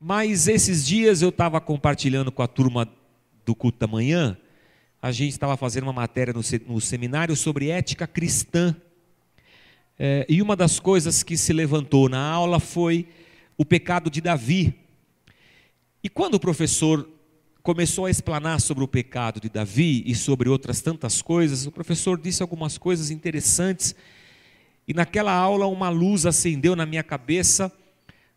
Mas esses dias eu estava compartilhando com a turma do culto da manhã, a gente estava fazendo uma matéria no, seminário sobre ética cristã. É, e uma das coisas que se levantou na aula foi o pecado de Davi. E quando o professor começou a explanar sobre o pecado de Davi e sobre outras tantas coisas, o professor disse algumas coisas interessantes. E naquela aula uma luz acendeu na minha cabeça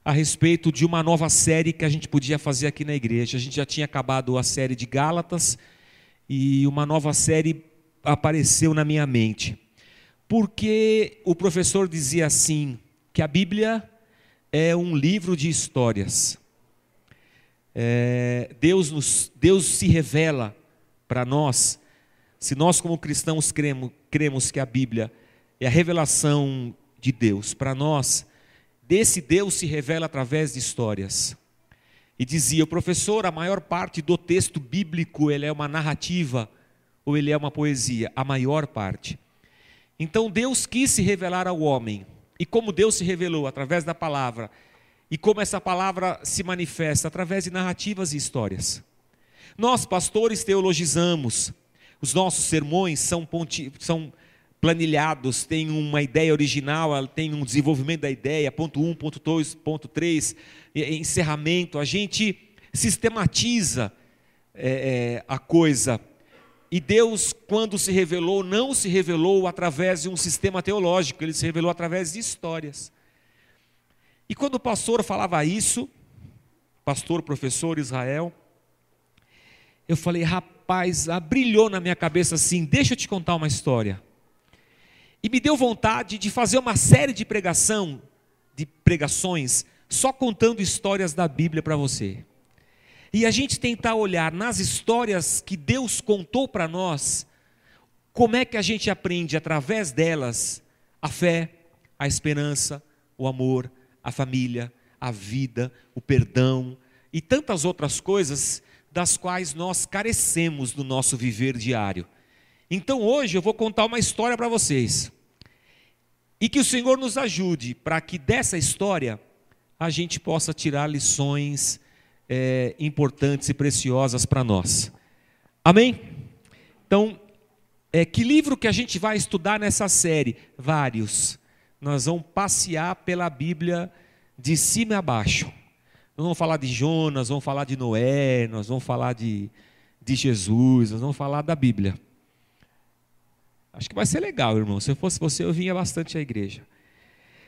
a respeito de uma nova série que a gente podia fazer aqui na igreja. A gente já tinha acabado a série de Gálatas e uma nova série apareceu na minha mente. Porque o professor dizia assim: que a Bíblia é um livro de histórias. É, Deus, nos, Deus se revela para nós, se nós, como cristãos, cremos, cremos que a Bíblia é a revelação de Deus para nós desse Deus se revela através de histórias. E dizia o professor, a maior parte do texto bíblico ele é uma narrativa ou ele é uma poesia, a maior parte. Então Deus quis se revelar ao homem. E como Deus se revelou através da palavra, e como essa palavra se manifesta através de narrativas e histórias. Nós, pastores, teologizamos. Os nossos sermões são, ponti, são planilhados, tem uma ideia original, tem um desenvolvimento da ideia, ponto 1, um, ponto 2, ponto 3, encerramento. A gente sistematiza é, é, a coisa. E Deus, quando se revelou, não se revelou através de um sistema teológico, ele se revelou através de histórias. E quando o pastor falava isso, pastor, professor Israel, eu falei, rapaz, brilhou na minha cabeça assim: deixa eu te contar uma história. E me deu vontade de fazer uma série de pregação, de pregações, só contando histórias da Bíblia para você. E a gente tentar olhar nas histórias que Deus contou para nós, como é que a gente aprende através delas a fé, a esperança, o amor, a família, a vida, o perdão e tantas outras coisas das quais nós carecemos no nosso viver diário. Então hoje eu vou contar uma história para vocês. E que o Senhor nos ajude para que dessa história a gente possa tirar lições é, importantes e preciosas para nós. Amém? Então, é, que livro que a gente vai estudar nessa série? Vários. Nós vamos passear pela Bíblia de cima a baixo. Nós vamos falar de Jonas, vamos falar de Noé, nós vamos falar de, de Jesus, nós vamos falar da Bíblia. Acho que vai ser legal, irmão. Se eu fosse você, eu vinha bastante à igreja.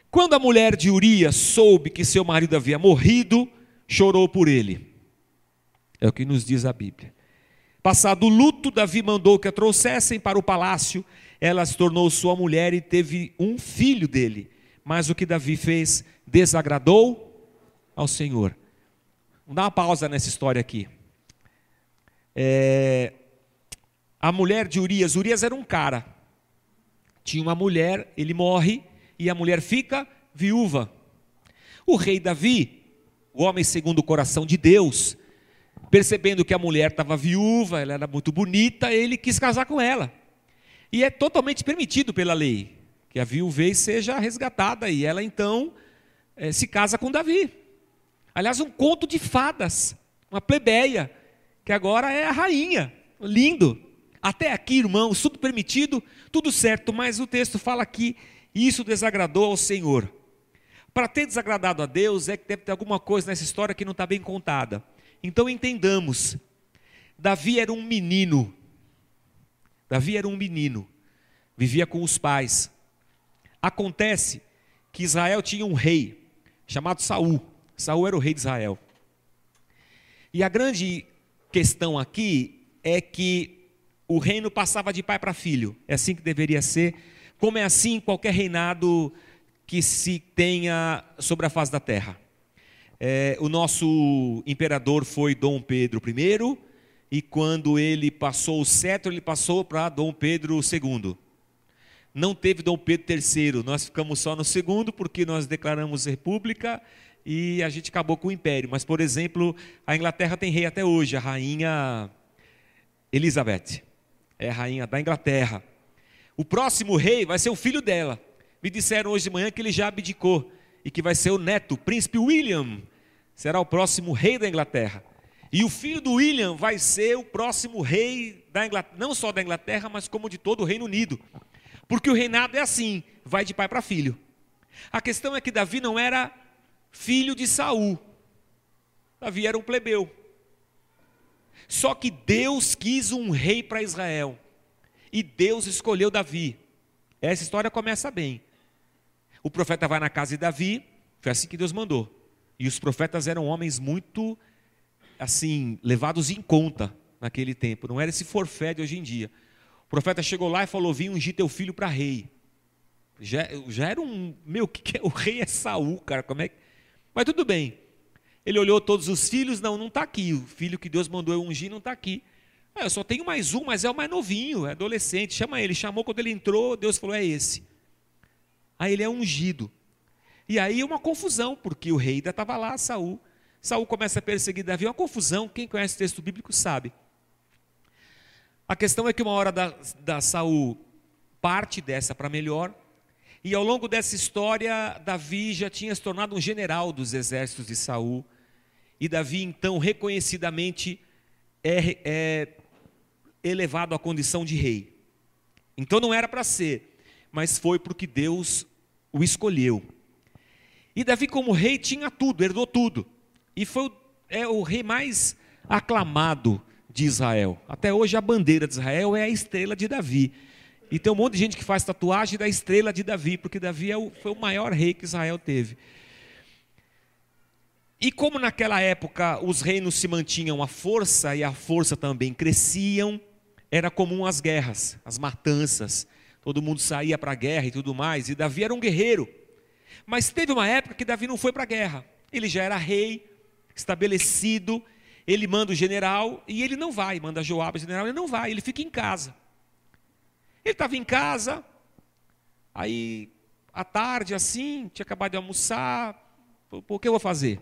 Quando a mulher de Urias soube que seu marido havia morrido, chorou por ele. É o que nos diz a Bíblia. Passado o luto, Davi mandou que a trouxessem para o palácio. Ela se tornou sua mulher e teve um filho dele. Mas o que Davi fez desagradou ao Senhor. Vamos dar uma pausa nessa história aqui. É, a mulher de Urias, Urias era um cara tinha uma mulher, ele morre e a mulher fica viúva. O rei Davi, o homem segundo o coração de Deus, percebendo que a mulher estava viúva, ela era muito bonita, ele quis casar com ela. E é totalmente permitido pela lei que a viuvez seja resgatada e ela então é, se casa com Davi. Aliás, um conto de fadas, uma plebeia, que agora é a rainha. Lindo. Até aqui, irmãos, tudo permitido, tudo certo, mas o texto fala que isso desagradou ao Senhor. Para ter desagradado a Deus, é que deve ter alguma coisa nessa história que não está bem contada. Então entendamos: Davi era um menino. Davi era um menino, vivia com os pais. Acontece que Israel tinha um rei chamado Saul. Saul era o rei de Israel. E a grande questão aqui é que o reino passava de pai para filho. É assim que deveria ser, como é assim qualquer reinado que se tenha sobre a face da terra. É, o nosso imperador foi Dom Pedro I, e quando ele passou o cetro, ele passou para Dom Pedro II. Não teve Dom Pedro III, nós ficamos só no segundo, porque nós declaramos república e a gente acabou com o império. Mas, por exemplo, a Inglaterra tem rei até hoje, a rainha Elizabeth é rainha da Inglaterra. O próximo rei vai ser o filho dela. Me disseram hoje de manhã que ele já abdicou e que vai ser o neto, o príncipe William, será o próximo rei da Inglaterra. E o filho do William vai ser o próximo rei da Inglaterra, não só da Inglaterra, mas como de todo o Reino Unido. Porque o reinado é assim, vai de pai para filho. A questão é que Davi não era filho de Saul. Davi era um plebeu. Só que Deus quis um rei para Israel. E Deus escolheu Davi. Essa história começa bem. O profeta vai na casa de Davi, foi assim que Deus mandou. E os profetas eram homens muito assim, levados em conta naquele tempo. Não era esse forfé de hoje em dia. O profeta chegou lá e falou: Vim ungir teu filho para rei. Já, já era um. Meu, que, que é? O rei é Saul, cara. Como é que. Mas tudo bem. Ele olhou todos os filhos, não, não está aqui. O filho que Deus mandou eu ungir não está aqui. Ah, eu só tenho mais um, mas é o mais novinho, é adolescente. Chama ele. Chamou quando ele entrou, Deus falou: é esse. Aí ele é ungido. E aí uma confusão, porque o rei ainda estava lá, Saul. Saul começa a perseguir Davi, uma confusão, quem conhece o texto bíblico sabe. A questão é que uma hora da, da Saul parte dessa para melhor, e ao longo dessa história, Davi já tinha se tornado um general dos exércitos de Saul, e Davi então reconhecidamente é, é elevado à condição de rei. Então não era para ser, mas foi porque Deus o escolheu. E Davi, como rei, tinha tudo, herdou tudo. E foi é o rei mais aclamado de Israel. Até hoje a bandeira de Israel é a estrela de Davi. E tem um monte de gente que faz tatuagem da estrela de Davi, porque Davi é o, foi o maior rei que Israel teve. E como naquela época os reinos se mantinham à força e a força também cresciam, era comum as guerras, as matanças. Todo mundo saía para a guerra e tudo mais, e Davi era um guerreiro. Mas teve uma época que Davi não foi para a guerra. Ele já era rei, estabelecido, ele manda o general e ele não vai, manda Joab, o general, ele não vai, ele fica em casa. Ele estava em casa, aí à tarde assim, tinha acabado de almoçar, o que eu vou fazer?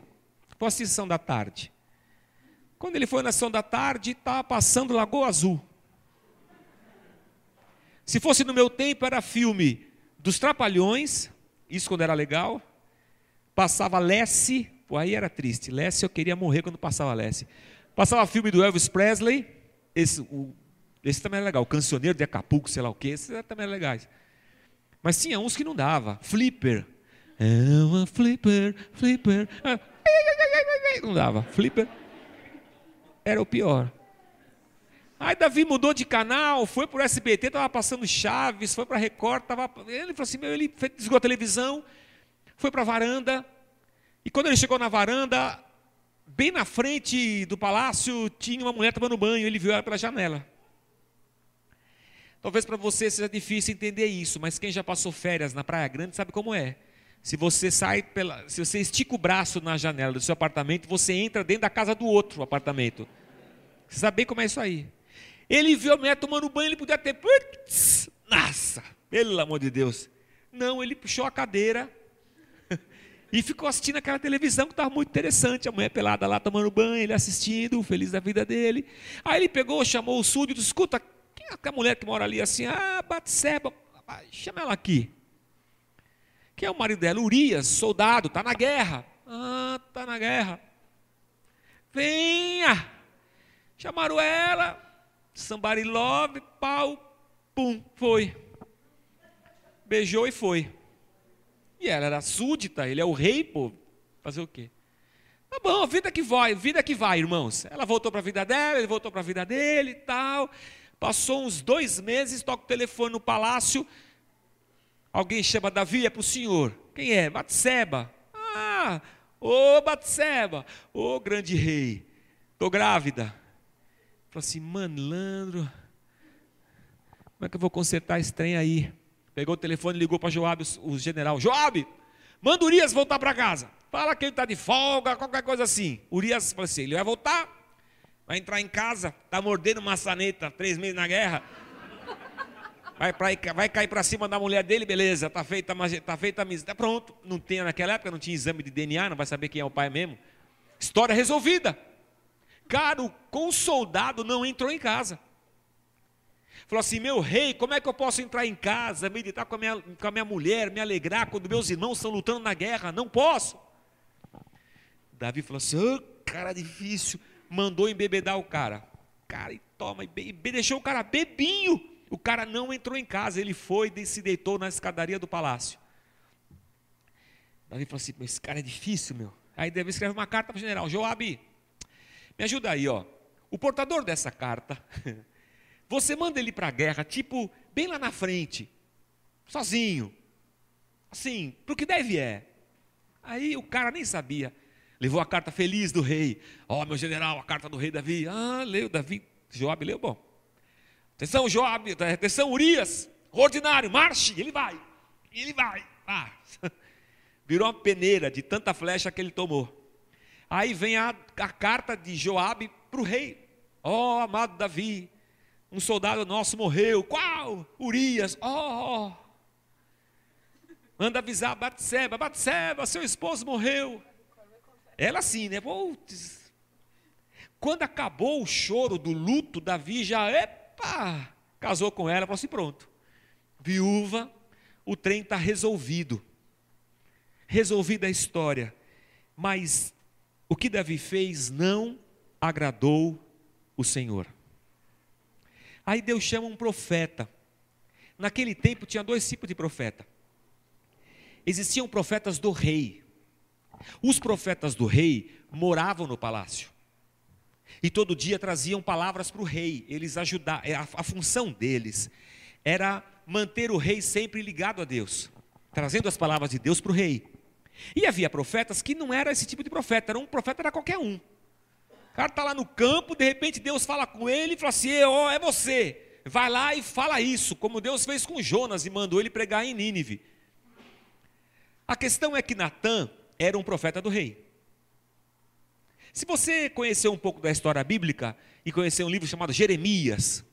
Vou assistir sessão da tarde. Quando ele foi na sessão da tarde, estava passando Lagoa Azul. Se fosse no meu tempo, era filme dos Trapalhões, isso quando era legal. Passava Lesse, Pô, aí era triste. Lessie, eu queria morrer quando passava Lessie. Passava filme do Elvis Presley. Esse, o, esse também era legal. O Cancioneiro de Acapulco, sei lá o quê. Esses também eram legais. Mas tinha uns que não dava. Flipper. É uma flipper, flipper. Ah, não dava. Flipper era o pior. Aí Davi mudou de canal, foi para o SBT, estava passando Chaves, foi para Record, tava, ele falou assim, meu, ele desligou a televisão, foi para a varanda, e quando ele chegou na varanda, bem na frente do palácio, tinha uma mulher tomando banho, ele viu ela pela janela. Talvez para você seja difícil entender isso, mas quem já passou férias na Praia Grande sabe como é. Se você sai pela, se você estica o braço na janela do seu apartamento, você entra dentro da casa do outro apartamento. Você sabe bem como é isso aí. Ele viu a mulher tomando banho, ele podia ter, nossa, pelo amor de Deus. Não, ele puxou a cadeira, e ficou assistindo aquela televisão que estava muito interessante. A mulher pelada lá tomando banho, ele assistindo, feliz da vida dele. Aí ele pegou, chamou o súdito, escuta, quem é aquela mulher que mora ali assim? Ah, Batseba, chama ela aqui. Quem é o marido dela? Urias, soldado, está na guerra. Ah, está na guerra. Venha! Chamaram ela, somebody love, pau, pum, foi. Beijou e foi. E ela era súdita, ele é o rei, pô. Fazer o quê? Tá bom, vida que vai, vida que vai, irmãos. Ela voltou para a vida dela, ele voltou para a vida dele e tal. Passou uns dois meses, toca o telefone no palácio. Alguém chama Davi, é para o senhor. Quem é? Batseba. Ah, ô Batseba, ô grande rei. Estou grávida. Falei assim, malandro. Como é que eu vou consertar esse trem aí? Pegou o telefone e ligou para Joab, o general. Joab, manda Urias voltar para casa. Fala que ele está de folga, qualquer coisa assim. Urias falou assim, ele vai voltar, vai entrar em casa, está mordendo maçaneta, três meses na guerra. Vai, pra, vai cair para cima da mulher dele, beleza, está feita, tá feita a misa. Tá pronto. Não tinha naquela época, não tinha exame de DNA, não vai saber quem é o pai mesmo. História resolvida. Cara, o soldado não entrou em casa. Falou assim: Meu rei, como é que eu posso entrar em casa, meditar com a minha, com a minha mulher, me alegrar quando meus irmãos estão lutando na guerra? Não posso. Davi falou assim: oh, cara difícil. Mandou embebedar o cara. Cara, e toma, e deixou o cara bebinho. O cara não entrou em casa, ele foi e se deitou na escadaria do palácio. Davi falou assim: esse cara é difícil, meu. Aí Davi escreve uma carta para o general: Joabe, me ajuda aí, ó. O portador dessa carta, você manda ele para a guerra, tipo, bem lá na frente, sozinho. Assim, para o que deve é. Aí o cara nem sabia. Levou a carta feliz do rei. Ó, oh, meu general, a carta do rei Davi. Ah, leu, Davi. Joab leu, bom. Atenção, Joab, atenção, Urias. Ordinário, marche. Ele vai. Ele vai. Ah. Virou uma peneira de tanta flecha que ele tomou. Aí vem a, a carta de Joabe para o rei. Ó, oh, amado Davi, um soldado nosso morreu. Qual? Urias. Oh. Manda avisar Batseba. Batseba, seu esposo morreu. Ela sim, né? Putz. Quando acabou o choro do luto, Davi já, epa, casou com ela, falou assim: pronto, viúva, o trem está resolvido. Resolvida a história. Mas o que Davi fez não agradou o Senhor. Aí Deus chama um profeta. Naquele tempo tinha dois tipos de profeta. Existiam profetas do rei, os profetas do rei moravam no palácio. E todo dia traziam palavras para o rei. Eles ajudavam. É, a, função deles era manter o rei sempre ligado a Deus, trazendo as palavras de Deus para o rei. E havia profetas que não era esse tipo de profeta, era um profeta era qualquer um. O cara está lá no campo, de repente Deus fala com ele e fala assim: ó, é você. Vai lá e fala isso, como Deus fez com Jonas e mandou ele pregar em Nínive. A questão é que Natan era um profeta do rei. Se você conhecer um pouco da história bíblica e conhecer um livro chamado Jeremias,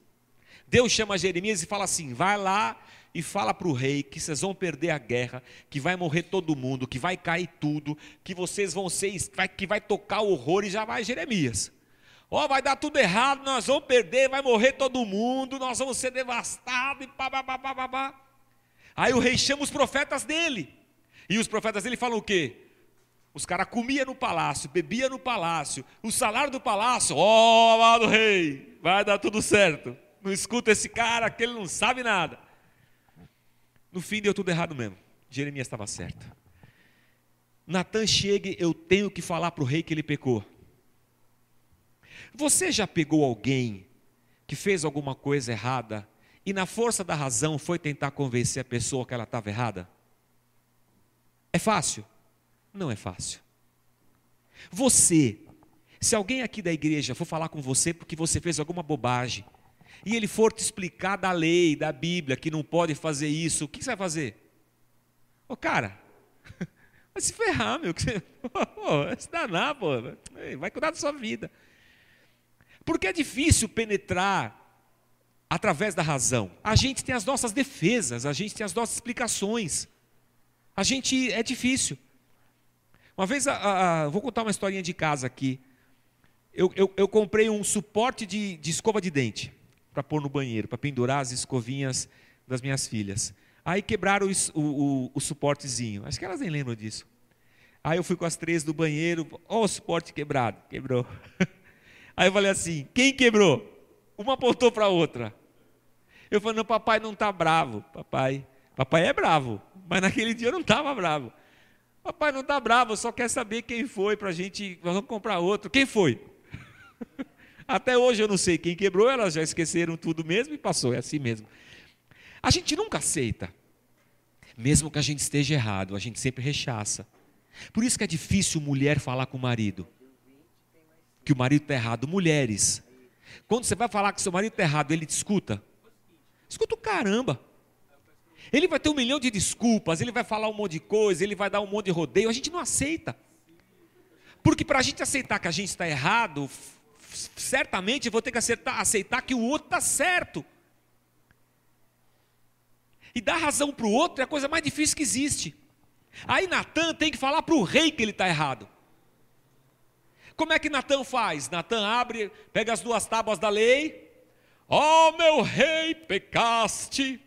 Deus chama Jeremias e fala assim: vai lá e fala para o rei que vocês vão perder a guerra, que vai morrer todo mundo, que vai cair tudo, que vocês vão ser, que vai tocar o horror e já vai Jeremias. Ó, oh, vai dar tudo errado, nós vamos perder, vai morrer todo mundo, nós vamos ser devastados e pá, pá, pá, pá, pá. Aí o rei chama os profetas dele. E os profetas dele falam o quê? Os caras comiam no palácio, bebiam no palácio, o salário do palácio, ó, oh, amado rei, vai dar tudo certo. Não escuta esse cara, que ele não sabe nada. No fim deu tudo errado mesmo. Jeremias estava certo. Natan chega, eu tenho que falar para o rei que ele pecou. Você já pegou alguém que fez alguma coisa errada e na força da razão foi tentar convencer a pessoa que ela estava errada? É fácil? Não é fácil. Você, se alguém aqui da igreja for falar com você porque você fez alguma bobagem, e ele for te explicar da lei, da Bíblia, que não pode fazer isso, o que você vai fazer? Ô cara, vai se ferrar, meu, vai se danar, pô, vai cuidar da sua vida. Porque é difícil penetrar através da razão. A gente tem as nossas defesas, a gente tem as nossas explicações. A gente é difícil. Uma vez, a, a, vou contar uma historinha de casa aqui. Eu, eu, eu comprei um suporte de, de escova de dente para pôr no banheiro, para pendurar as escovinhas das minhas filhas. Aí quebraram o, o, o, suportezinho. Acho que elas nem lembram disso. Aí eu fui com as três do banheiro. Ó, oh, o suporte quebrado. Quebrou. Aí eu falei assim: quem quebrou? Uma apontou para a outra. Eu falei: não, papai não está bravo. Papai, papai é bravo. Mas naquele dia eu não estava bravo. Papai não está bravo, só quer saber quem foi para a gente. Vamos comprar outro. Quem foi? Até hoje eu não sei quem quebrou, elas já esqueceram tudo mesmo e passou, é assim mesmo. A gente nunca aceita. Mesmo que a gente esteja errado, a gente sempre rechaça. Por isso que é difícil mulher falar com o marido. Que o marido está errado. Mulheres, quando você vai falar que seu marido está errado, ele te escuta. Escuta o caramba. Ele vai ter um milhão de desculpas, ele vai falar um monte de coisa, ele vai dar um monte de rodeio. A gente não aceita. Porque para a gente aceitar que a gente está errado, certamente vou ter que aceitar, aceitar que o outro está certo. E dar razão para o outro é a coisa mais difícil que existe. Aí Natan tem que falar para o rei que ele está errado. Como é que Natan faz? Natan abre, pega as duas tábuas da lei, Ó oh, meu rei, pecaste,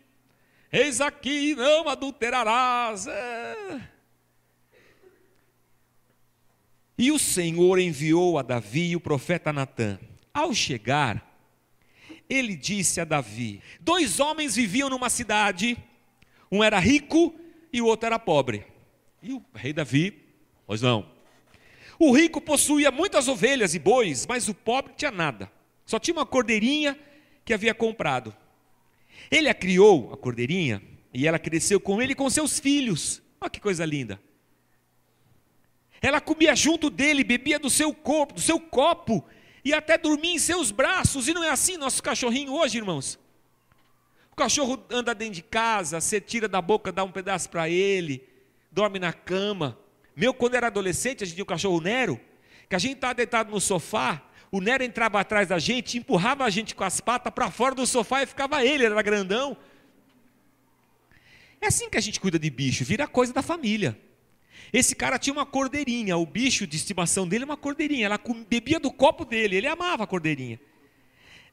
eis aqui, não adulterarás. É. E o Senhor enviou a Davi o profeta Natã. Ao chegar, ele disse a Davi: Dois homens viviam numa cidade, um era rico e o outro era pobre. E o rei Davi, pois não. O rico possuía muitas ovelhas e bois, mas o pobre tinha nada. Só tinha uma cordeirinha que havia comprado. Ele a criou, a cordeirinha, e ela cresceu com ele e com seus filhos. Olha que coisa linda. Ela comia junto dele, bebia do seu corpo, do seu copo, e até dormia em seus braços. E não é assim nosso cachorrinho hoje, irmãos? O cachorro anda dentro de casa, você tira da boca, dá um pedaço para ele, dorme na cama. Meu, quando era adolescente, a gente tinha o cachorro Nero, que a gente estava deitado no sofá, o Nero entrava atrás da gente, empurrava a gente com as patas para fora do sofá e ficava ele era grandão. É assim que a gente cuida de bicho, vira coisa da família. Esse cara tinha uma cordeirinha, o bicho de estimação dele é uma cordeirinha. Ela bebia do copo dele, ele amava a cordeirinha.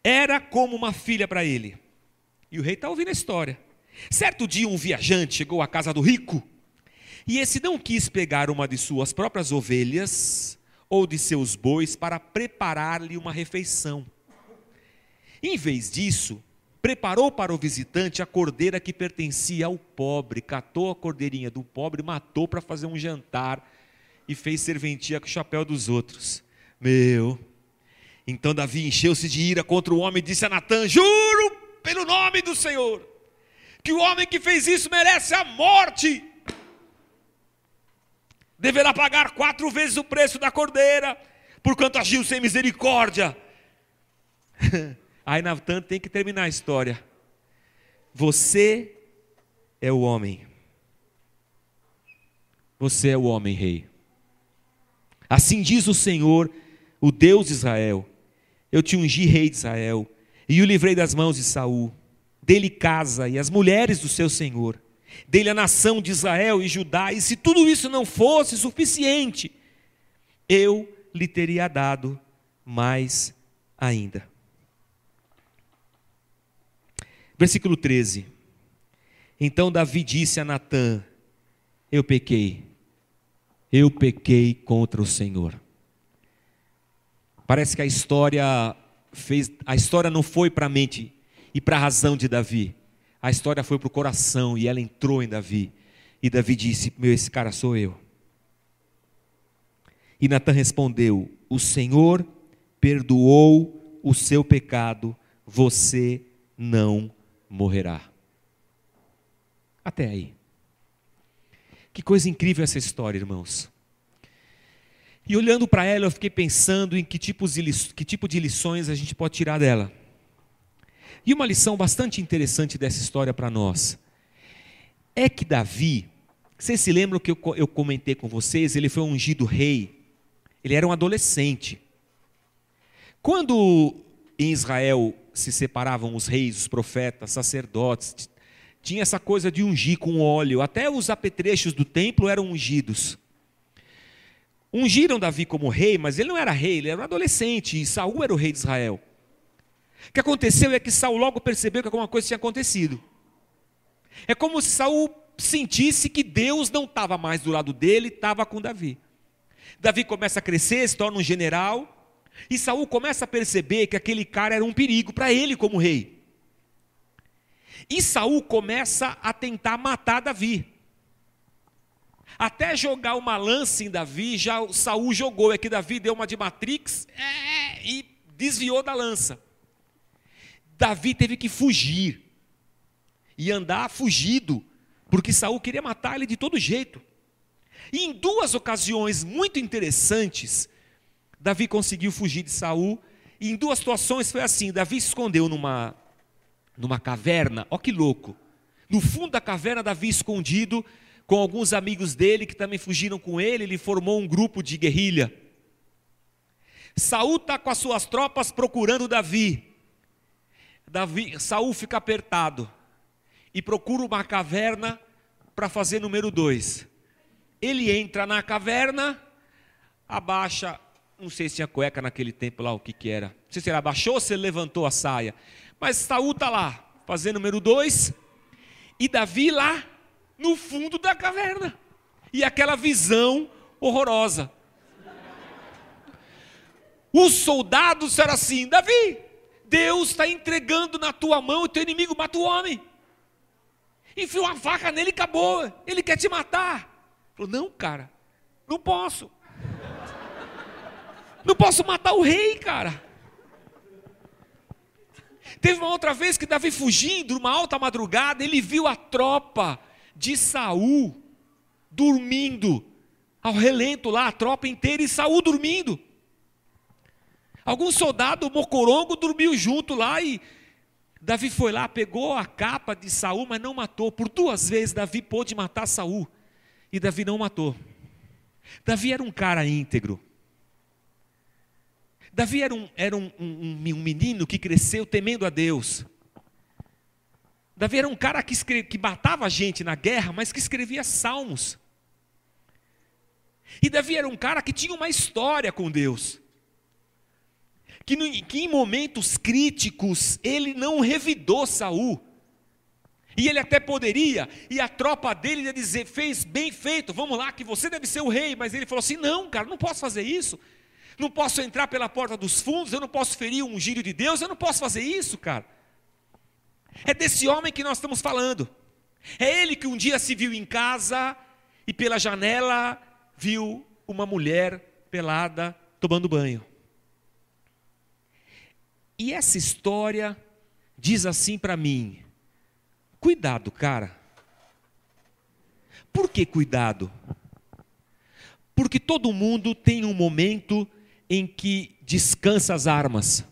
Era como uma filha para ele. E o rei está ouvindo a história. Certo dia, um viajante chegou à casa do rico. E esse não quis pegar uma de suas próprias ovelhas ou de seus bois para preparar-lhe uma refeição. Em vez disso, preparou para o visitante a cordeira que pertencia ao pobre, catou a cordeirinha do pobre, matou para fazer um jantar e fez serventia com o chapéu dos outros. Meu. Então Davi encheu-se de ira contra o homem e disse a Natã: Juro pelo nome do Senhor, que o homem que fez isso merece a morte. Deverá pagar quatro vezes o preço da cordeira, porquanto agiu sem misericórdia. Aí Natan tem que terminar a história. Você é o homem. Você é o homem rei. Assim diz o Senhor, o Deus de Israel: Eu te ungi rei de Israel e o livrei das mãos de Saul. Dele casa e as mulheres do seu Senhor. Dele a nação de Israel e Judá. E se tudo isso não fosse suficiente, eu lhe teria dado mais ainda. Versículo 13. Então Davi disse a Natã: Eu pequei, eu pequei contra o Senhor. Parece que a história fez, a história não foi para a mente e para a razão de Davi. A história foi para o coração e ela entrou em Davi. E Davi disse: Meu, esse cara sou eu. E Natan respondeu: O Senhor perdoou o seu pecado, você não morrerá. Até aí. Que coisa incrível essa história, irmãos. E olhando para ela, eu fiquei pensando em que, tipos de, que tipo de lições a gente pode tirar dela. E uma lição bastante interessante dessa história para nós é que Davi, vocês se lembram que eu, eu comentei com vocês, ele foi ungido rei, ele era um adolescente. Quando em Israel se separavam os reis, os profetas, sacerdotes. Tinha essa coisa de ungir com óleo. Até os apetrechos do templo eram ungidos. Ungiram Davi como rei, mas ele não era rei, ele era um adolescente, e Saul era o rei de Israel. O que aconteceu é que Saul logo percebeu que alguma coisa tinha acontecido. É como se Saul sentisse que Deus não estava mais do lado dele, estava com Davi. Davi começa a crescer, se torna um general, e Saul começa a perceber que aquele cara era um perigo para ele como rei. E Saul começa a tentar matar Davi. Até jogar uma lança em Davi, já Saul jogou, é que Davi deu uma de Matrix é, e desviou da lança. Davi teve que fugir e andar fugido, porque Saul queria matar ele de todo jeito. E em duas ocasiões muito interessantes, Davi conseguiu fugir de Saul. E em duas situações foi assim: Davi se escondeu numa, numa caverna, ó que louco. No fundo da caverna, Davi escondido com alguns amigos dele que também fugiram com ele, ele formou um grupo de guerrilha. Saul está com as suas tropas procurando Davi. Davi, Saul fica apertado e procura uma caverna para fazer número dois. Ele entra na caverna, abaixa não sei se tinha cueca naquele tempo lá, o que que era. Não sei se ele abaixou ou se ele levantou a saia. Mas Saul está lá, fazendo número dois, e Davi lá no fundo da caverna. E aquela visão horrorosa. Os soldados disseram assim: Davi, Deus está entregando na tua mão o teu inimigo mata o homem. Enfiou a faca nele e acabou. Ele quer te matar. Falou: Não, cara, não posso. Não posso matar o rei, cara. Teve uma outra vez que Davi fugindo, numa alta madrugada, ele viu a tropa de Saul dormindo ao relento lá, a tropa inteira e Saul dormindo. Algum soldado mocorongo dormiu junto lá e Davi foi lá, pegou a capa de Saul, mas não matou. Por duas vezes Davi pôde matar Saul e Davi não matou. Davi era um cara íntegro. Davi era um, era um, um, um menino que cresceu temendo a Deus. Davi era um cara que, escreve, que matava a gente na guerra, mas que escrevia salmos. E Davi era um cara que tinha uma história com Deus. Que, no, que em momentos críticos ele não revidou Saul. E ele até poderia, e a tropa dele ia dizer: fez bem feito, vamos lá, que você deve ser o rei. Mas ele falou assim: não, cara, não posso fazer isso não posso entrar pela porta dos fundos, eu não posso ferir um gírio de Deus, eu não posso fazer isso, cara. É desse homem que nós estamos falando. É ele que um dia se viu em casa e pela janela viu uma mulher pelada tomando banho. E essa história diz assim para mim: cuidado, cara. Por que cuidado? Porque todo mundo tem um momento em que descansa as armas.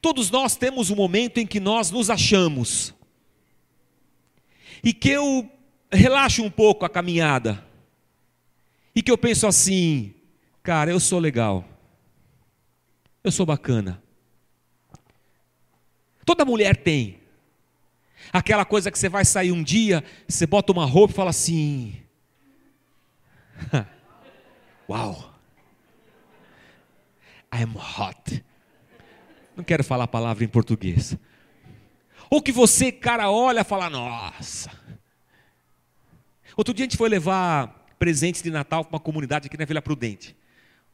Todos nós temos um momento em que nós nos achamos. E que eu relaxo um pouco a caminhada. E que eu penso assim, cara, eu sou legal. Eu sou bacana. Toda mulher tem. Aquela coisa que você vai sair um dia, você bota uma roupa e fala assim: Uau! I'm hot. Não quero falar a palavra em português. Ou que você, cara, olha e fala, nossa. Outro dia a gente foi levar presentes de Natal para uma comunidade aqui na Vila Prudente.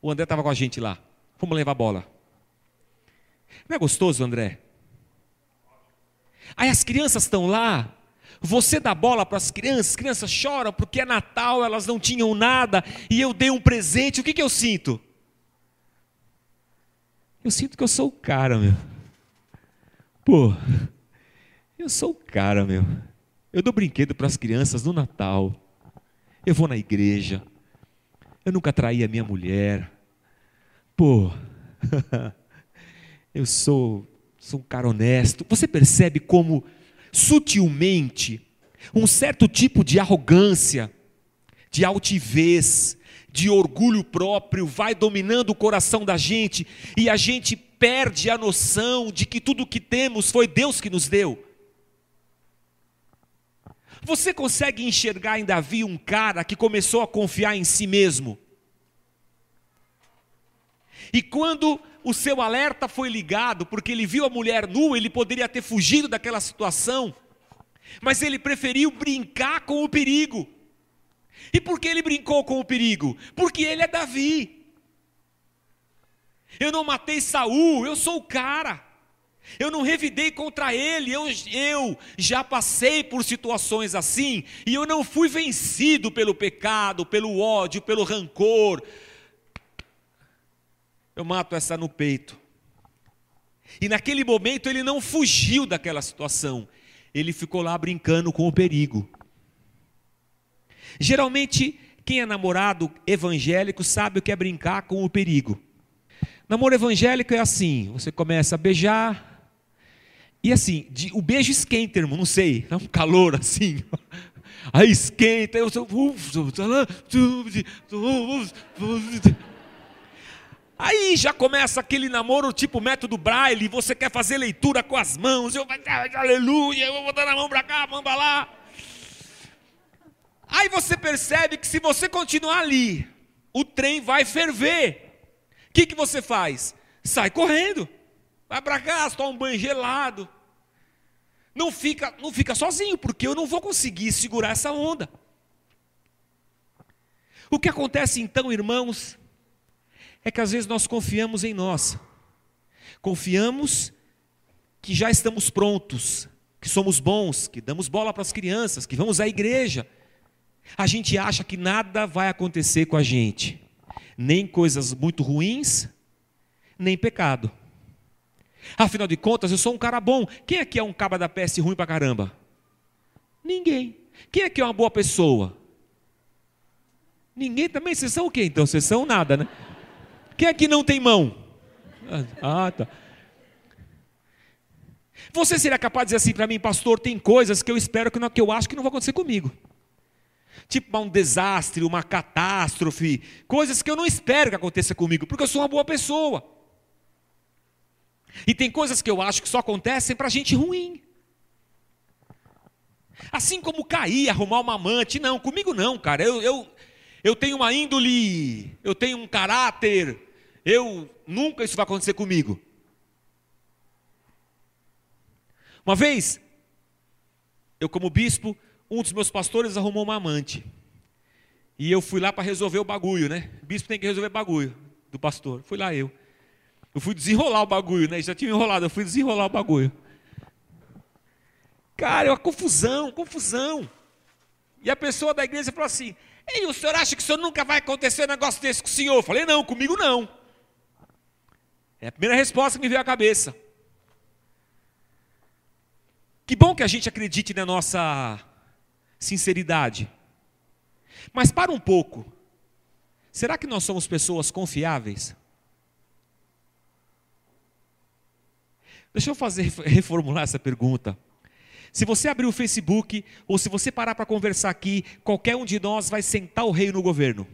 O André estava com a gente lá. Fomos levar bola. Não é gostoso, André? Aí as crianças estão lá, você dá bola para as crianças, as crianças choram porque é Natal, elas não tinham nada, e eu dei um presente, o que, que eu sinto? Eu sinto que eu sou o cara, meu. Pô, eu sou o cara, meu. Eu dou brinquedo para as crianças no Natal. Eu vou na igreja. Eu nunca traí a minha mulher. Pô, eu sou, sou um cara honesto. Você percebe como sutilmente um certo tipo de arrogância, de altivez, de orgulho próprio vai dominando o coração da gente e a gente perde a noção de que tudo o que temos foi Deus que nos deu. Você consegue enxergar em Davi um cara que começou a confiar em si mesmo? E quando o seu alerta foi ligado, porque ele viu a mulher nua, ele poderia ter fugido daquela situação, mas ele preferiu brincar com o perigo. E por que ele brincou com o perigo? Porque ele é Davi. Eu não matei Saul, eu sou o cara. Eu não revidei contra ele, eu, eu já passei por situações assim, e eu não fui vencido pelo pecado, pelo ódio, pelo rancor. Eu mato essa no peito. E naquele momento ele não fugiu daquela situação, ele ficou lá brincando com o perigo. Geralmente, quem é namorado evangélico sabe o que é brincar com o perigo. Namoro evangélico é assim: você começa a beijar, e assim, de, o beijo esquenta, irmão, não sei, é um calor assim. Aí esquenta, eu sou. Aí já começa aquele namoro tipo método Braille, você quer fazer leitura com as mãos, eu aleluia, eu vou botar a mão para cá, a mão lá. Aí você percebe que se você continuar ali, o trem vai ferver. O que, que você faz? Sai correndo. vai para casa, toma um banho gelado. Não fica, não fica sozinho, porque eu não vou conseguir segurar essa onda. O que acontece então, irmãos, é que às vezes nós confiamos em nós. Confiamos que já estamos prontos, que somos bons, que damos bola para as crianças, que vamos à igreja. A gente acha que nada vai acontecer com a gente, nem coisas muito ruins, nem pecado. Afinal de contas, eu sou um cara bom. Quem aqui é um caba da peste ruim para caramba? Ninguém. Quem aqui é uma boa pessoa? Ninguém também. Vocês são o quê então? Vocês são nada, né? Quem aqui não tem mão? Ah, tá. Você seria capaz de dizer assim para mim, pastor, tem coisas que eu espero que, não, que eu acho que não vão acontecer comigo. Tipo um desastre, uma catástrofe, coisas que eu não espero que aconteça comigo, porque eu sou uma boa pessoa. E tem coisas que eu acho que só acontecem para gente ruim. Assim como cair, arrumar uma amante, não, comigo não, cara. Eu, eu, eu tenho uma índole, eu tenho um caráter, eu nunca isso vai acontecer comigo. Uma vez, eu como bispo, um dos meus pastores arrumou uma amante. E eu fui lá para resolver o bagulho, né? O bispo tem que resolver bagulho do pastor. Fui lá eu. Eu fui desenrolar o bagulho, né? Já tinha enrolado, eu fui desenrolar o bagulho. Cara, é uma confusão, confusão. E a pessoa da igreja falou assim: Ei, o senhor acha que o senhor nunca vai acontecer um negócio desse com o senhor? Eu falei: Não, comigo não. É a primeira resposta que me veio à cabeça. Que bom que a gente acredite na nossa sinceridade. Mas para um pouco. Será que nós somos pessoas confiáveis? Deixa eu fazer reformular essa pergunta. Se você abrir o Facebook ou se você parar para conversar aqui, qualquer um de nós vai sentar o rei no governo.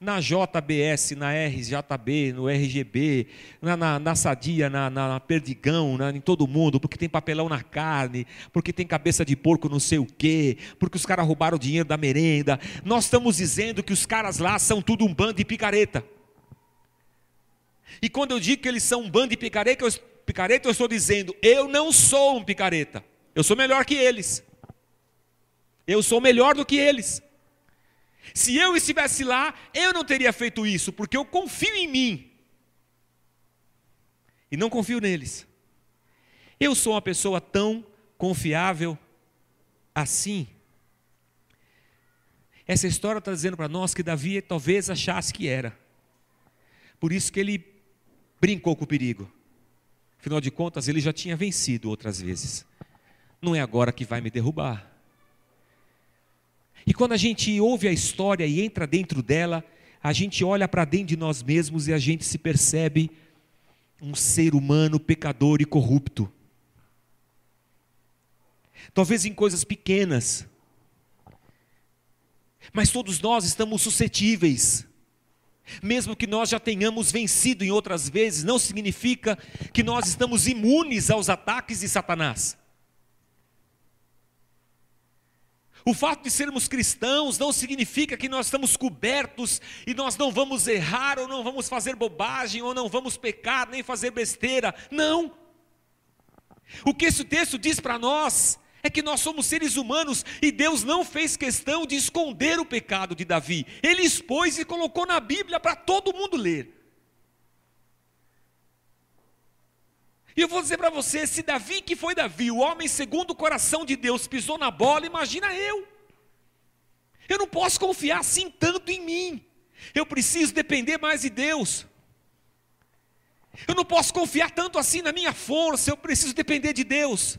Na JBS, na RJB, no RGB, na, na, na Sadia, na, na Perdigão, na, em todo mundo, porque tem papelão na carne, porque tem cabeça de porco não sei o quê, porque os caras roubaram o dinheiro da merenda. Nós estamos dizendo que os caras lá são tudo um bando de picareta. E quando eu digo que eles são um bando de picareta, eu picareta, eu estou dizendo, eu não sou um picareta. Eu sou melhor que eles. Eu sou melhor do que eles. Se eu estivesse lá, eu não teria feito isso, porque eu confio em mim. E não confio neles. Eu sou uma pessoa tão confiável assim. Essa história está dizendo para nós que Davi talvez achasse que era. Por isso que ele brincou com o perigo. Afinal de contas, ele já tinha vencido outras vezes. Não é agora que vai me derrubar. E quando a gente ouve a história e entra dentro dela, a gente olha para dentro de nós mesmos e a gente se percebe um ser humano pecador e corrupto. Talvez em coisas pequenas, mas todos nós estamos suscetíveis mesmo que nós já tenhamos vencido em outras vezes, não significa que nós estamos imunes aos ataques de Satanás. O fato de sermos cristãos não significa que nós estamos cobertos e nós não vamos errar, ou não vamos fazer bobagem, ou não vamos pecar, nem fazer besteira. Não. O que esse texto diz para nós é que nós somos seres humanos e Deus não fez questão de esconder o pecado de Davi. Ele expôs e colocou na Bíblia para todo mundo ler. E eu vou dizer para você: se Davi, que foi Davi, o homem segundo o coração de Deus, pisou na bola, imagina eu. Eu não posso confiar assim tanto em mim. Eu preciso depender mais de Deus. Eu não posso confiar tanto assim na minha força, eu preciso depender de Deus.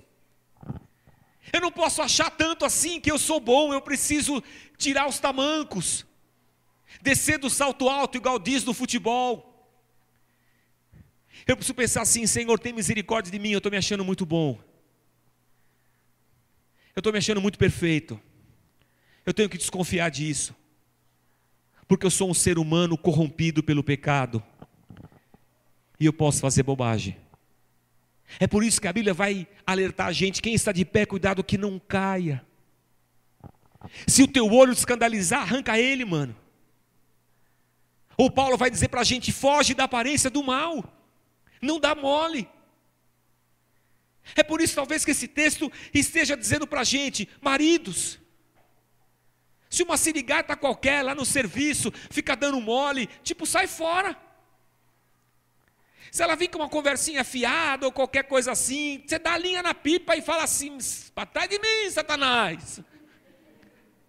Eu não posso achar tanto assim que eu sou bom, eu preciso tirar os tamancos, descer do salto alto, igual diz no futebol. Eu preciso pensar assim: Senhor, tem misericórdia de mim, eu estou me achando muito bom, eu estou me achando muito perfeito, eu tenho que desconfiar disso, porque eu sou um ser humano corrompido pelo pecado, e eu posso fazer bobagem. É por isso que a Bíblia vai alertar a gente: quem está de pé, cuidado que não caia. Se o teu olho escandalizar, arranca ele, mano. Ou Paulo vai dizer para a gente: foge da aparência do mal. Não dá mole. É por isso, talvez, que esse texto esteja dizendo para a gente, maridos, se uma sirigata qualquer lá no serviço fica dando mole, tipo, sai fora. Se ela vir com uma conversinha fiada ou qualquer coisa assim, você dá a linha na pipa e fala assim: para de mim, Satanás.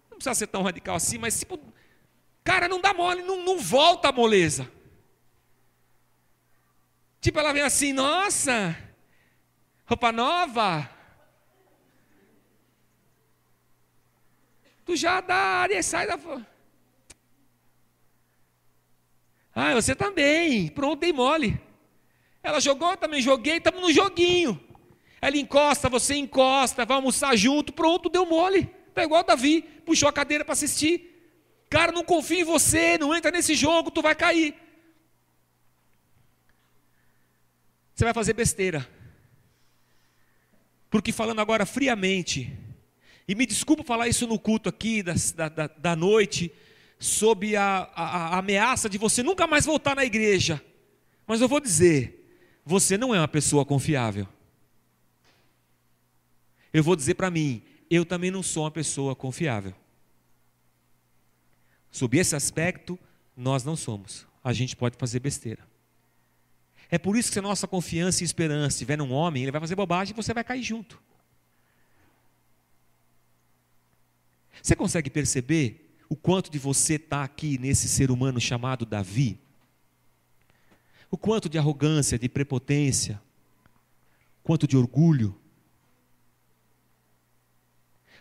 Não precisa ser tão radical assim, mas tipo, cara, não dá mole, não, não volta a moleza. Tipo, ela vem assim: nossa, roupa nova. Tu já dá área sai da. Ah, você também. Pronto, dei mole. Ela jogou, também joguei, estamos no joguinho. Ela encosta, você encosta, vai almoçar junto, pronto, deu mole. Tá igual Davi, puxou a cadeira para assistir. Cara, não confia em você, não entra nesse jogo, tu vai cair. Você vai fazer besteira. Porque falando agora friamente, e me desculpa falar isso no culto aqui da, da, da noite, sob a, a, a ameaça de você nunca mais voltar na igreja. Mas eu vou dizer, você não é uma pessoa confiável. Eu vou dizer para mim, eu também não sou uma pessoa confiável. Sob esse aspecto, nós não somos. A gente pode fazer besteira. É por isso que se a nossa confiança e esperança estiver num homem, ele vai fazer bobagem e você vai cair junto. Você consegue perceber o quanto de você está aqui nesse ser humano chamado Davi? O quanto de arrogância, de prepotência, quanto de orgulho.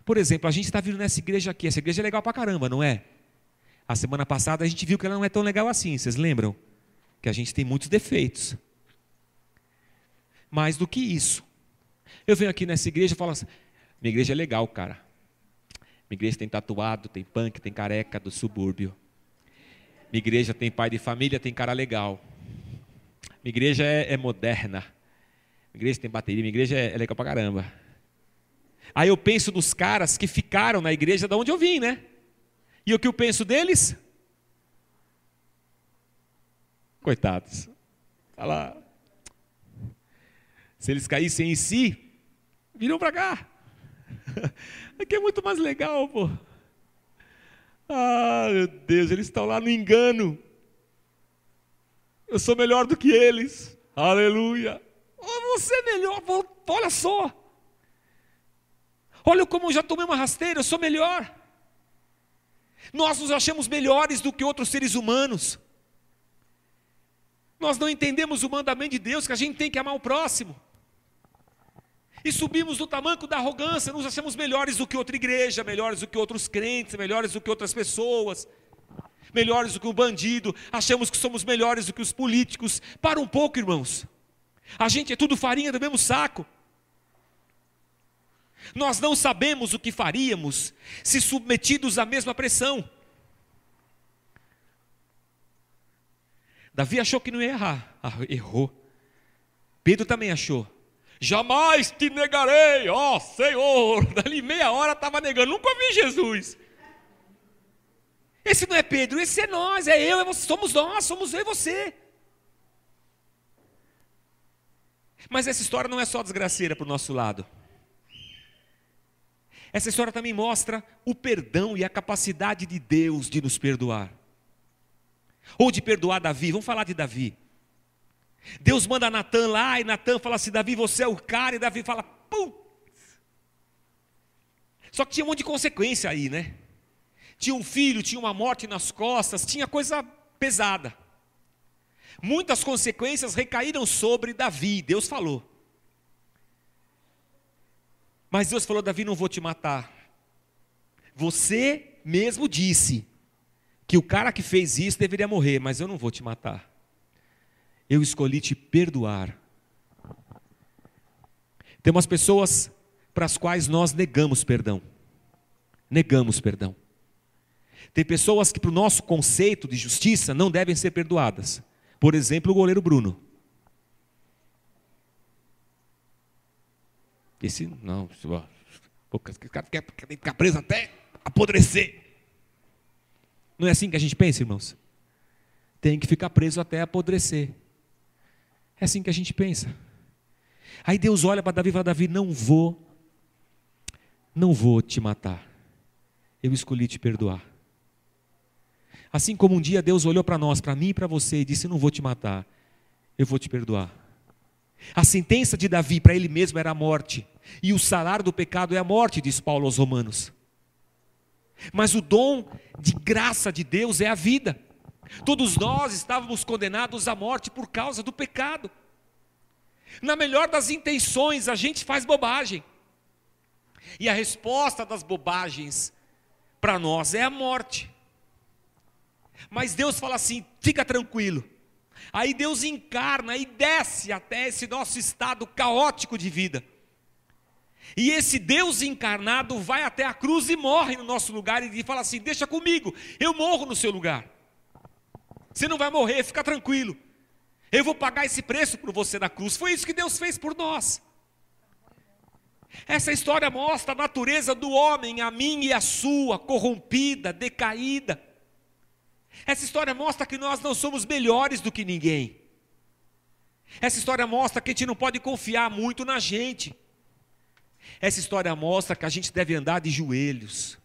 Por exemplo, a gente está vindo nessa igreja aqui, essa igreja é legal pra caramba, não é? A semana passada a gente viu que ela não é tão legal assim, vocês lembram? Que a gente tem muitos defeitos. Mais do que isso. Eu venho aqui nessa igreja e falo assim: minha igreja é legal, cara. Minha igreja tem tatuado, tem punk, tem careca do subúrbio. Minha igreja tem pai de família, tem cara legal. Minha igreja é, é moderna. Minha igreja tem bateria, minha igreja é, é legal pra caramba. Aí eu penso nos caras que ficaram na igreja da onde eu vim, né? E o que eu penso deles? Coitados. Lá. Se eles caíssem em si, viram para cá. Aqui é muito mais legal, pô. Ah, meu Deus, eles estão lá no engano. Eu sou melhor do que eles. Aleluia. Oh, você é melhor, olha só. Olha como eu já tomei uma rasteira, eu sou melhor. Nós nos achamos melhores do que outros seres humanos. Nós não entendemos o mandamento de Deus que a gente tem que amar o próximo e subimos do tamanco da arrogância, nos achamos melhores do que outra igreja, melhores do que outros crentes, melhores do que outras pessoas, melhores do que o bandido, achamos que somos melhores do que os políticos. Para um pouco, irmãos. A gente é tudo farinha do mesmo saco. Nós não sabemos o que faríamos se submetidos à mesma pressão. Davi achou que não ia errar, ah, errou. Pedro também achou. Jamais te negarei, ó Senhor. Dali meia hora estava negando, nunca vi Jesus. Esse não é Pedro, esse é nós, é eu, é você, somos nós, somos eu e você. Mas essa história não é só desgraceira para o nosso lado. Essa história também mostra o perdão e a capacidade de Deus de nos perdoar. Ou de perdoar Davi, vamos falar de Davi. Deus manda Natan lá e Natan fala assim: Davi, você é o cara. E Davi fala: pum. Só que tinha um monte de consequência aí, né? Tinha um filho, tinha uma morte nas costas, tinha coisa pesada. Muitas consequências recaíram sobre Davi, Deus falou. Mas Deus falou: Davi, não vou te matar. Você mesmo disse que o cara que fez isso deveria morrer, mas eu não vou te matar eu escolhi te perdoar. Tem umas pessoas para as quais nós negamos perdão. Negamos perdão. Tem pessoas que, para o nosso conceito de justiça, não devem ser perdoadas. Por exemplo, o goleiro Bruno. Esse, não, o cara quer ficar preso até apodrecer. Não é assim que a gente pensa, irmãos? Tem que ficar preso até apodrecer. É assim que a gente pensa. Aí Deus olha para Davi e fala: Davi, não vou, não vou te matar. Eu escolhi te perdoar. Assim como um dia Deus olhou para nós, para mim e para você, e disse: Não vou te matar, eu vou te perdoar. A sentença de Davi para ele mesmo era a morte, e o salário do pecado é a morte, diz Paulo aos Romanos. Mas o dom de graça de Deus é a vida. Todos nós estávamos condenados à morte por causa do pecado. Na melhor das intenções, a gente faz bobagem. E a resposta das bobagens para nós é a morte. Mas Deus fala assim: fica tranquilo. Aí Deus encarna e desce até esse nosso estado caótico de vida. E esse Deus encarnado vai até a cruz e morre no nosso lugar e fala assim: Deixa comigo, eu morro no seu lugar. Você não vai morrer, fica tranquilo. Eu vou pagar esse preço por você na cruz. Foi isso que Deus fez por nós. Essa história mostra a natureza do homem, a minha e a sua, corrompida, decaída. Essa história mostra que nós não somos melhores do que ninguém. Essa história mostra que a gente não pode confiar muito na gente. Essa história mostra que a gente deve andar de joelhos.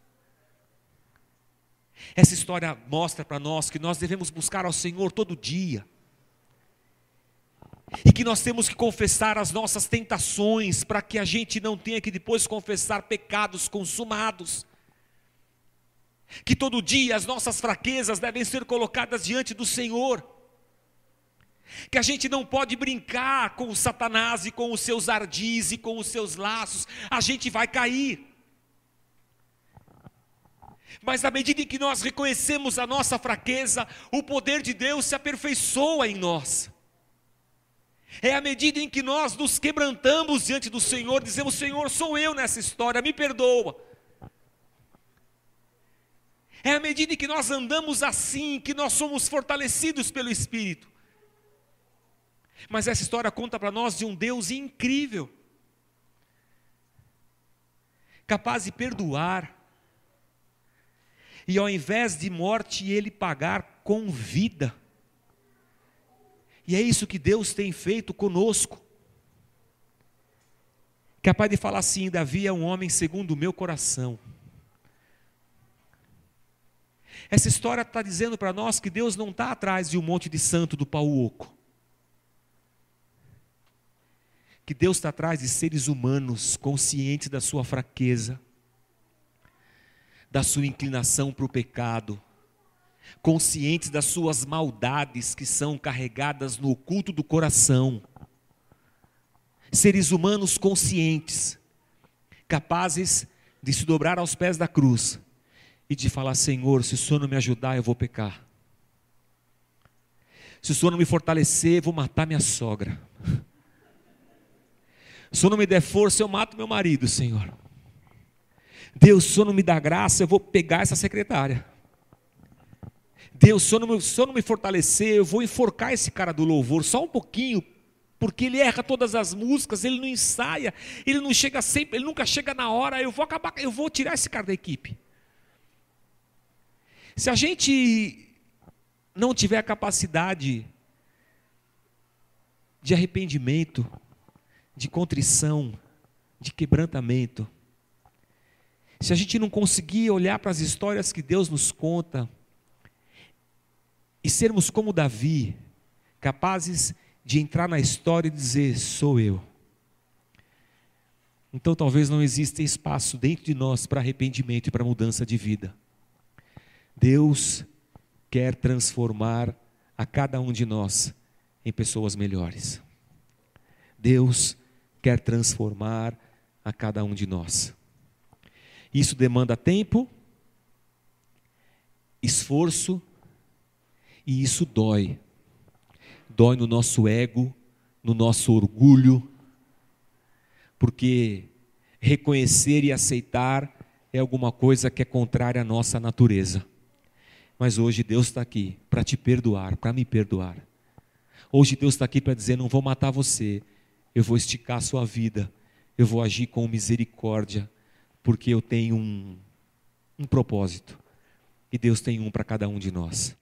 Essa história mostra para nós que nós devemos buscar ao Senhor todo dia. E que nós temos que confessar as nossas tentações para que a gente não tenha que depois confessar pecados consumados. Que todo dia as nossas fraquezas devem ser colocadas diante do Senhor que a gente não pode brincar com o Satanás e com os seus ardis e com os seus laços, a gente vai cair. Mas à medida em que nós reconhecemos a nossa fraqueza, o poder de Deus se aperfeiçoa em nós. É à medida em que nós nos quebrantamos diante do Senhor, dizemos: Senhor, sou eu nessa história, me perdoa. É à medida em que nós andamos assim, que nós somos fortalecidos pelo Espírito. Mas essa história conta para nós de um Deus incrível, capaz de perdoar, e ao invés de morte, ele pagar com vida. E é isso que Deus tem feito conosco. Capaz de falar assim: Davi é um homem segundo o meu coração. Essa história está dizendo para nós que Deus não está atrás de um monte de santo do pau oco. Que Deus está atrás de seres humanos conscientes da sua fraqueza, da sua inclinação para o pecado, conscientes das suas maldades que são carregadas no oculto do coração. Seres humanos conscientes, capazes de se dobrar aos pés da cruz e de falar: Senhor, se o Senhor não me ajudar, eu vou pecar. Se o Senhor não me fortalecer, eu vou matar minha sogra. Se o não me der força, eu mato meu marido, Senhor. Deus, se o não me dá graça, eu vou pegar essa secretária. Deus, se não se Senhor não me fortalecer, eu vou enforcar esse cara do louvor só um pouquinho, porque ele erra todas as músicas, ele não ensaia, ele não chega sempre, ele nunca chega na hora, eu vou acabar, eu vou tirar esse cara da equipe. Se a gente não tiver a capacidade de arrependimento, de contrição, de quebrantamento. Se a gente não conseguir olhar para as histórias que Deus nos conta e sermos como Davi, capazes de entrar na história e dizer: sou eu. Então talvez não exista espaço dentro de nós para arrependimento e para mudança de vida. Deus quer transformar a cada um de nós em pessoas melhores. Deus quer transformar a cada um de nós. Isso demanda tempo, esforço e isso dói. Dói no nosso ego, no nosso orgulho, porque reconhecer e aceitar é alguma coisa que é contrária à nossa natureza. Mas hoje Deus está aqui para te perdoar, para me perdoar. Hoje Deus está aqui para dizer: não vou matar você, eu vou esticar a sua vida, eu vou agir com misericórdia, porque eu tenho um, um propósito, e Deus tem um para cada um de nós.